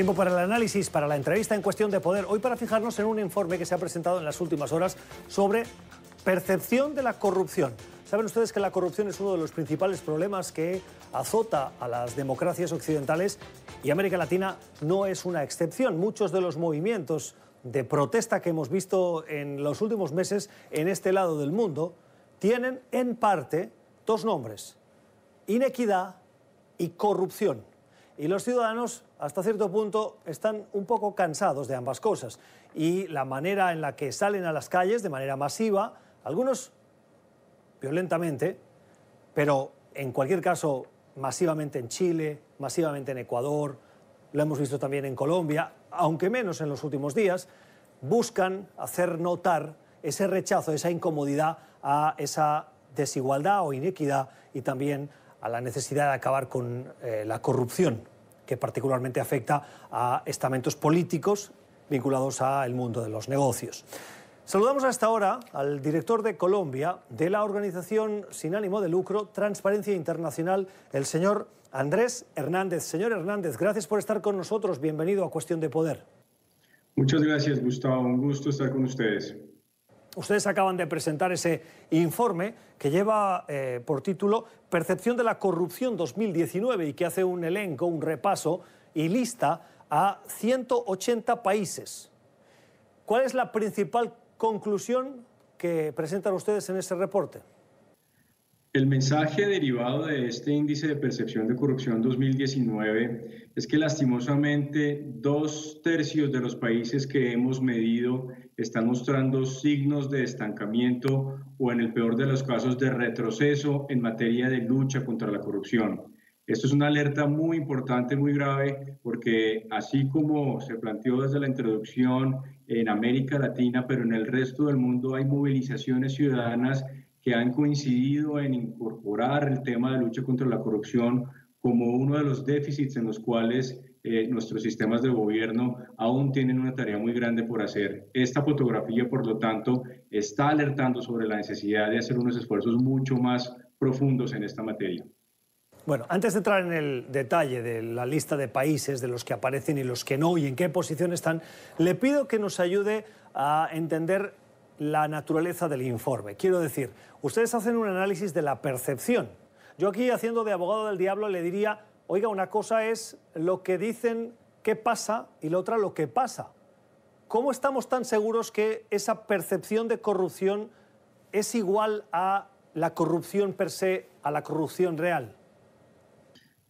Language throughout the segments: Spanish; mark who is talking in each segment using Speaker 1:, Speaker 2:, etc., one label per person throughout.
Speaker 1: Tiempo para el análisis, para la entrevista en cuestión de poder. Hoy para fijarnos en un informe que se ha presentado en las últimas horas sobre percepción de la corrupción. Saben ustedes que la corrupción es uno de los principales problemas que azota a las democracias occidentales y América Latina no es una excepción. Muchos de los movimientos de protesta que hemos visto en los últimos meses en este lado del mundo tienen en parte dos nombres, inequidad y corrupción. Y los ciudadanos, hasta cierto punto, están un poco cansados de ambas cosas. Y la manera en la que salen a las calles de manera masiva, algunos violentamente, pero en cualquier caso masivamente en Chile, masivamente en Ecuador, lo hemos visto también en Colombia, aunque menos en los últimos días, buscan hacer notar ese rechazo, esa incomodidad a esa desigualdad o inequidad y también a la necesidad de acabar con eh, la corrupción, que particularmente afecta a estamentos políticos vinculados al mundo de los negocios. Saludamos hasta ahora al director de Colombia de la organización sin ánimo de lucro Transparencia Internacional, el señor Andrés Hernández. Señor Hernández, gracias por estar con nosotros. Bienvenido a Cuestión de Poder.
Speaker 2: Muchas gracias, Gustavo. Un gusto estar con ustedes.
Speaker 1: Ustedes acaban de presentar ese informe que lleva eh, por título Percepción de la Corrupción 2019 y que hace un elenco, un repaso y lista a 180 países. ¿Cuál es la principal conclusión que presentan ustedes en ese reporte?
Speaker 2: El mensaje derivado de este índice de percepción de corrupción 2019 es que lastimosamente dos tercios de los países que hemos medido están mostrando signos de estancamiento o en el peor de los casos de retroceso en materia de lucha contra la corrupción. Esto es una alerta muy importante, muy grave, porque así como se planteó desde la introducción en América Latina, pero en el resto del mundo hay movilizaciones ciudadanas que han coincidido en incorporar el tema de lucha contra la corrupción como uno de los déficits en los cuales eh, nuestros sistemas de gobierno aún tienen una tarea muy grande por hacer. Esta fotografía, por lo tanto, está alertando sobre la necesidad de hacer unos esfuerzos mucho más profundos en esta materia.
Speaker 1: Bueno, antes de entrar en el detalle de la lista de países, de los que aparecen y los que no, y en qué posición están, le pido que nos ayude a entender la naturaleza del informe. Quiero decir, ustedes hacen un análisis de la percepción. Yo aquí, haciendo de abogado del diablo, le diría, oiga, una cosa es lo que dicen que pasa y la otra lo que pasa. ¿Cómo estamos tan seguros que esa percepción de corrupción es igual a la corrupción per se, a la corrupción real?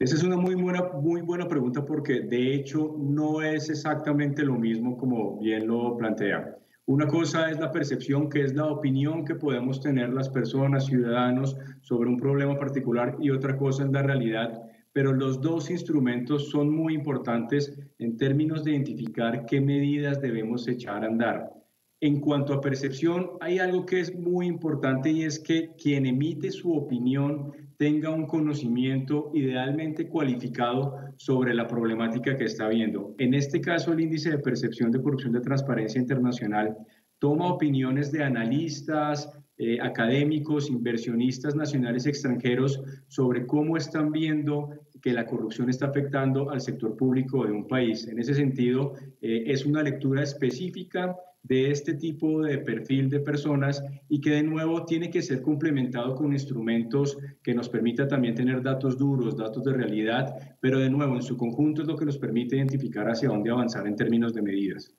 Speaker 2: Esa es una muy buena, muy buena pregunta porque de hecho no es exactamente lo mismo como bien lo plantea. Una cosa es la percepción, que es la opinión que podemos tener las personas, ciudadanos, sobre un problema particular y otra cosa es la realidad. Pero los dos instrumentos son muy importantes en términos de identificar qué medidas debemos echar a andar. En cuanto a percepción, hay algo que es muy importante y es que quien emite su opinión tenga un conocimiento idealmente cualificado sobre la problemática que está viendo. En este caso, el índice de percepción de corrupción de transparencia internacional toma opiniones de analistas, eh, académicos, inversionistas nacionales extranjeros sobre cómo están viendo que la corrupción está afectando al sector público de un país. En ese sentido, eh, es una lectura específica de este tipo de perfil de personas y que de nuevo tiene que ser complementado con instrumentos que nos permita también tener datos duros, datos de realidad, pero de nuevo en su conjunto es lo que nos permite identificar hacia dónde avanzar en términos de medidas.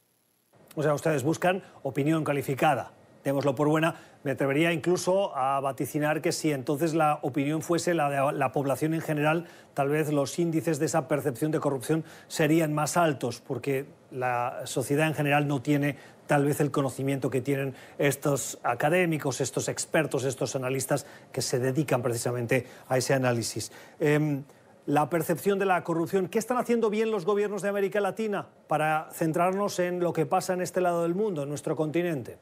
Speaker 1: O sea, ustedes buscan opinión calificada, démoslo por buena, me atrevería incluso a vaticinar que si entonces la opinión fuese la de la población en general, tal vez los índices de esa percepción de corrupción serían más altos, porque la sociedad en general no tiene tal vez el conocimiento que tienen estos académicos, estos expertos, estos analistas que se dedican precisamente a ese análisis. Em, la percepción de la corrupción. ¿Qué están haciendo bien los gobiernos de América Latina para centrarnos en lo que pasa en este lado del mundo, en nuestro continente?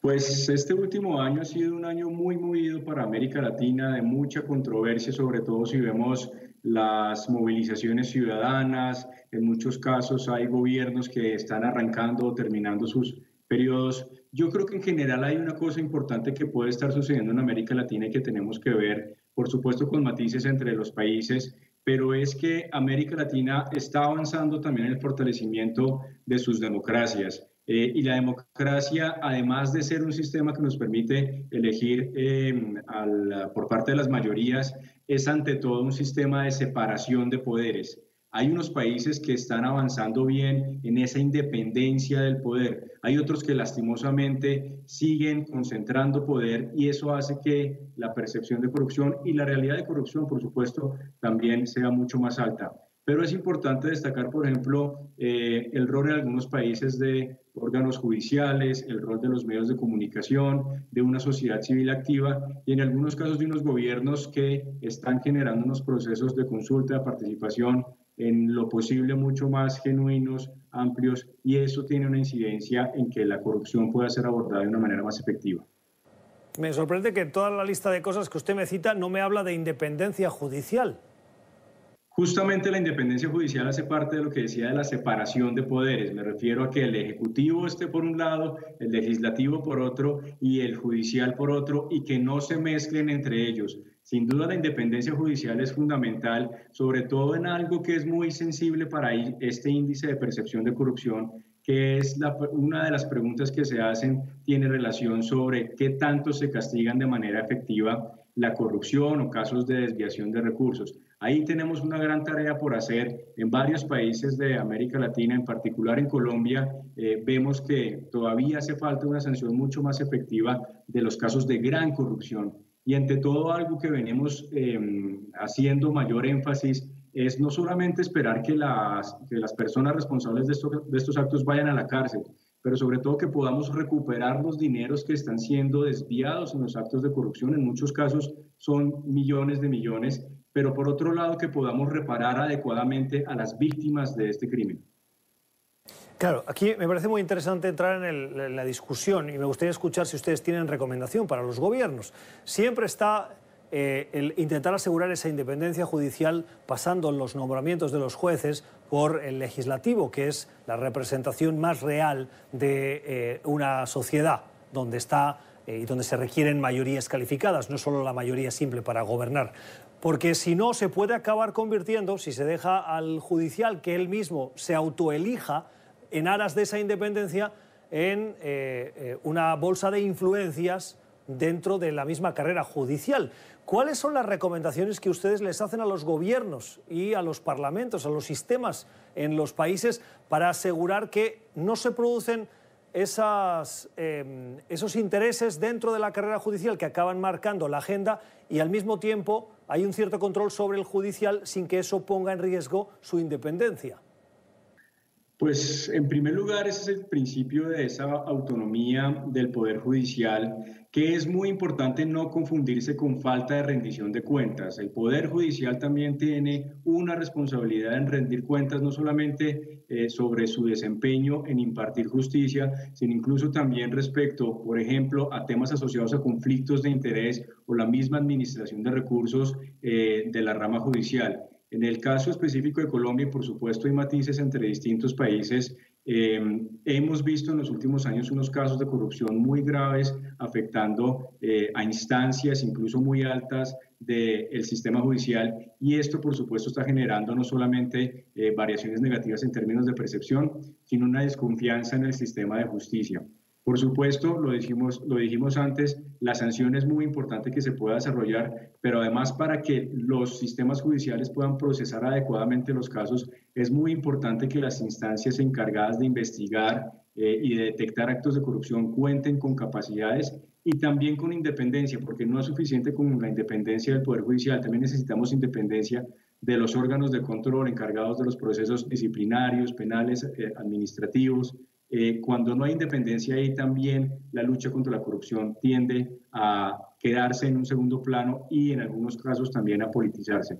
Speaker 2: Pues este último año ha sido un año muy movido para América Latina, de mucha controversia, sobre todo si vemos las movilizaciones ciudadanas, en muchos casos hay gobiernos que están arrancando o terminando sus periodos. Yo creo que en general hay una cosa importante que puede estar sucediendo en América Latina y que tenemos que ver, por supuesto con matices entre los países, pero es que América Latina está avanzando también en el fortalecimiento de sus democracias. Eh, y la democracia, además de ser un sistema que nos permite elegir em, por parte de las mayorías, es ante todo un sistema de separación de poderes. Hay unos países que están avanzando bien en esa independencia del poder. Hay otros que lastimosamente siguen concentrando poder y eso hace que la percepción de corrupción y la realidad de corrupción, por supuesto, también sea mucho más alta. Pero es importante destacar, por ejemplo, eh, el rol en algunos países de órganos judiciales, el rol de los medios de comunicación, de una sociedad civil activa y en algunos casos de unos gobiernos que están generando unos procesos de consulta, de participación en lo posible mucho más genuinos, amplios y eso tiene una incidencia en que la corrupción pueda ser abordada de una manera más efectiva.
Speaker 1: Me sorprende que toda la lista de cosas que usted me cita no me habla de independencia judicial.
Speaker 2: Justamente la independencia judicial hace parte de lo que decía de la separación de poderes. Me refiero a que el Ejecutivo esté por un lado, el Legislativo por otro y el Judicial por otro y que no se mezclen entre ellos. Sin duda la independencia judicial es fundamental, sobre todo en algo que es muy sensible para este índice de percepción de corrupción, que es una de las preguntas que se hacen, tiene relación sobre qué tanto se castigan de manera efectiva la corrupción o casos de desviación de recursos. Ahí tenemos una gran tarea por hacer en varios países de América Latina, en particular en Colombia. Eh, vemos que todavía hace falta una sanción mucho más efectiva de los casos de gran corrupción. Y ante todo, algo que venimos em, haciendo mayor énfasis es no solamente esperar que las, que las personas responsables de, de estos actos vayan a la cárcel, pero sobre todo que podamos recuperar los dineros que están siendo desviados en los actos de corrupción. En muchos casos son millones de millones pero por otro lado que podamos reparar adecuadamente a las víctimas de este crimen.
Speaker 1: Claro, aquí me parece muy interesante entrar en, la discusión y me gustaría escuchar si ustedes tienen recomendación para los gobiernos. Siempre está eh, el intentar asegurar esa independencia judicial pasando los nombramientos de los jueces por el legislativo, que es la representación más real de eh, una sociedad donde está eh, y donde se requieren mayorías calificadas, no solo la mayoría simple para gobernar porque si no se puede acabar convirtiendo, si se deja al judicial que él mismo se autoelija en aras de esa independencia, en eh, eh, una bolsa de influencias dentro de la misma carrera judicial. ¿Cuáles son las recomendaciones que ustedes les hacen a los gobiernos y a los parlamentos, a los sistemas en los países para asegurar que no se producen em, esos intereses dentro de la carrera judicial que acaban marcando la agenda y al mismo tiempo hay un cierto control sobre el judicial sin que eso ponga en riesgo su independencia.
Speaker 2: Pues en primer lugar ese es el principio de esa autonomía del Poder Judicial, que es muy importante no confundirse con falta de rendición de cuentas. El Poder Judicial también tiene una responsabilidad en rendir cuentas, no solamente eh, sobre su desempeño en impartir justicia, sino incluso también respecto, por ejemplo, a temas asociados a conflictos de interés o la misma administración de recursos eh, de la rama judicial. En el caso específico de Colombia, por supuesto, hay matices entre distintos países. Em, hemos visto en los últimos años unos casos de corrupción muy graves afectando eh, a instancias incluso muy altas del sistema judicial y esto por supuesto está generando no solamente eh, variaciones negativas en términos de percepción, sino una desconfianza en el sistema de justicia. Por supuesto, lo dijimos, lo dijimos antes, la sanción es muy importante que se pueda desarrollar, pero además para que los sistemas judiciales puedan procesar adecuadamente los casos, es muy importante que las instancias encargadas de investigar eh, y de detectar actos de corrupción cuenten con capacidades y también con independencia, porque no es suficiente con la independencia del Poder Judicial, también necesitamos independencia de los órganos de control encargados de los procesos disciplinarios, penales, eh, administrativos, eh, cuando no hay independencia ahí también la lucha contra la corrupción tiende a quedarse en un segundo plano y en algunos casos también a politizarse.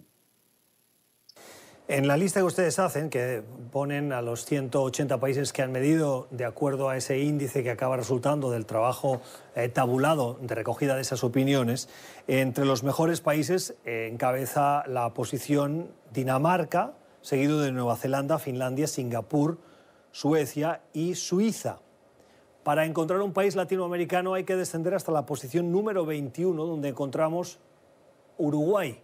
Speaker 1: En la lista que ustedes hacen, que ponen a los 180 países que han medido de acuerdo a ese índice que acaba resultando del trabajo eh, tabulado de recogida de esas opiniones, entre los mejores países eh, encabeza la posición Dinamarca, seguido de Nueva Zelanda, Finlandia, Singapur, Suecia y Suiza. Para encontrar un país latinoamericano hay que descender hasta la posición número 21, donde encontramos Uruguay.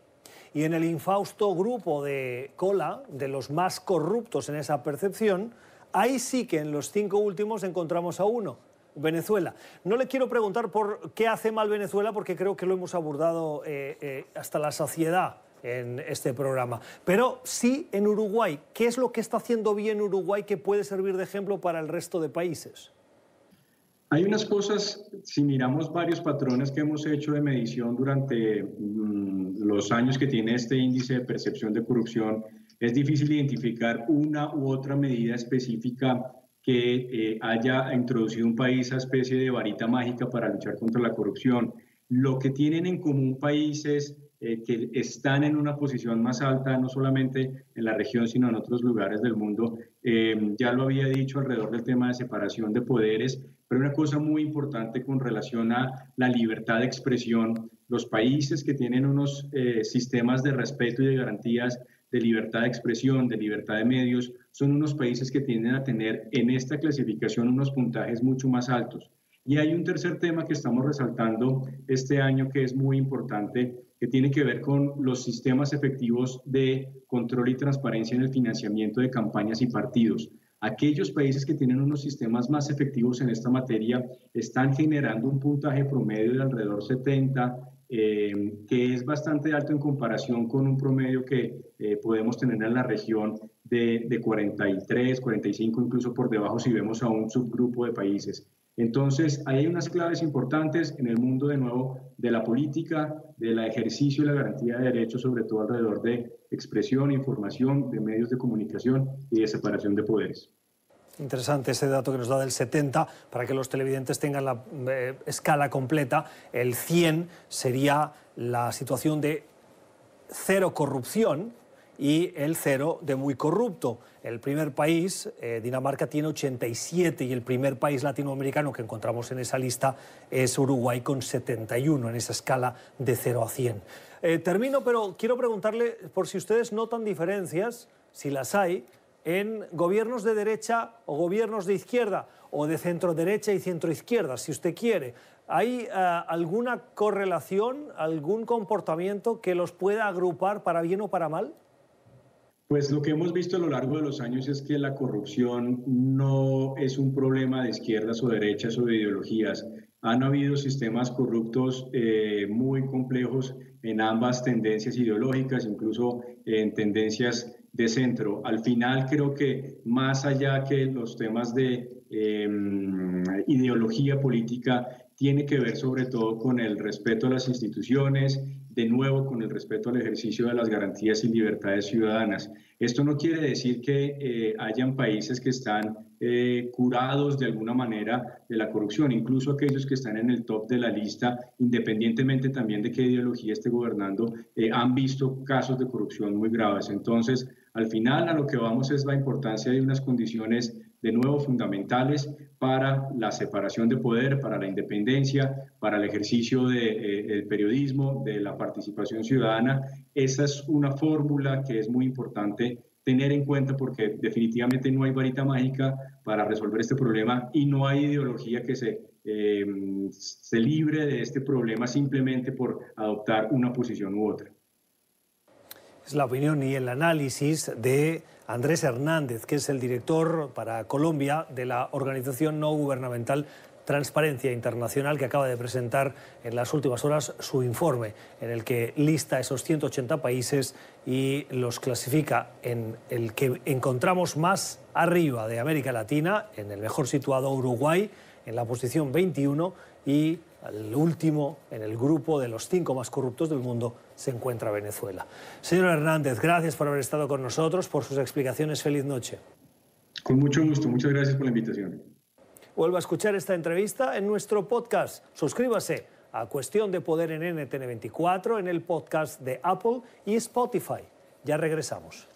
Speaker 1: y en el infausto grupo de cola, de los más corruptos en esa percepción, ahí sí que en los cinco últimos encontramos a uno, Venezuela. No le quiero preguntar por qué hace mal Venezuela, porque creo que lo hemos abordado eh, eh, hasta la saciedad en este programa. Pero sí en Uruguay. ¿Qué es lo que está haciendo bien Uruguay que puede servir de ejemplo para el resto de países?
Speaker 2: Hay unas cosas, si miramos varios patrones que hemos hecho de medición durante mm, los años que tiene este índice de percepción de corrupción, es difícil identificar una u otra medida específica que eh, haya introducido un país a especie de varita mágica para luchar contra la corrupción. Lo que tienen en común países eh, que están en una posición más alta, no solamente en la región, sino en otros lugares del mundo. Eh, ya lo había dicho alrededor del tema de separación de poderes, pero una cosa muy importante con relación a la libertad de expresión. Los países que tienen unos eh, sistemas de respeto y de garantías de libertad de expresión, de libertad de medios, son unos países que tienden a tener en esta clasificación unos puntajes mucho más altos. Y hay un tercer tema que estamos resaltando este año que es muy importante que tiene que ver con los sistemas efectivos de control y transparencia en el financiamiento de campañas y partidos. Aquellos países que tienen unos sistemas más efectivos en esta materia están generando un puntaje promedio de alrededor 70, eh, que es bastante alto en comparación con un promedio que eh, podemos tener en la región de, de 43, 45, incluso por debajo si vemos a un subgrupo de países. Entonces, hay unas claves importantes en el mundo, de nuevo, de la política, del ejercicio y la garantía de derechos, sobre todo alrededor de expresión, información, de medios de comunicación y de separación de poderes.
Speaker 1: Interesante ese dato que nos da del 70, para que los televidentes tengan la eh, escala completa. El 100 sería la situación de cero corrupción, y el cero de muy corrupto. El primer país, eh, Dinamarca, tiene 87 y el primer país latinoamericano que encontramos en esa lista es Uruguay con 71 en esa escala de 0 a 100. Eh, termino, pero quiero preguntarle por si ustedes notan diferencias, si las hay, en gobiernos de derecha o gobiernos de izquierda o de centro derecha y centro izquierda, si usted quiere. ¿Hay eh, alguna correlación, algún comportamiento que los pueda agrupar para bien o para mal?
Speaker 2: Pues lo que hemos visto a lo largo de los años es que la corrupción no es un problema de izquierdas o derechas o de ideologías. Han habido sistemas corruptos eh, muy complejos en ambas tendencias ideológicas, incluso en tendencias de centro. Al final creo que más allá que los temas de em, ideología política, tiene que ver sobre todo con el respeto a las instituciones, de nuevo con el respeto al ejercicio de las garantías y libertades ciudadanas. Esto no quiere decir que eh, hayan países que están eh, curados de alguna manera de la corrupción, incluso aquellos que están en el top de la lista, independientemente también de qué ideología esté gobernando, eh, han visto casos de corrupción muy graves. Entonces, al final a lo que vamos es la importancia de unas condiciones de nuevo fundamentales para la separación de poder, para la independencia, para el ejercicio del periodismo, de la participación ciudadana. Esa es una fórmula que es muy importante tener en cuenta porque definitivamente no hay varita mágica para resolver este problema y no hay ideología que se, em, se libre de este problema simplemente por adoptar una posición u otra.
Speaker 1: Es la opinión y el análisis de Andrés Hernández, que es el director para Colombia de la organización no gubernamental Transparencia Internacional, que acaba de presentar en las últimas horas su informe, en el que lista esos 180 países y los clasifica en el que encontramos más arriba de América Latina, en el mejor situado Uruguay, en la posición 21 y al último en el grupo de los cinco más corruptos del mundo se encuentra Venezuela. Señor Hernández, gracias por haber estado con nosotros, por sus explicaciones. Feliz noche.
Speaker 2: Con mucho gusto, muchas gracias por la invitación.
Speaker 1: Vuelva a escuchar esta entrevista en nuestro podcast. Suscríbase a Cuestión de Poder en NTN24 en el podcast de Apple y Spotify. Ya regresamos.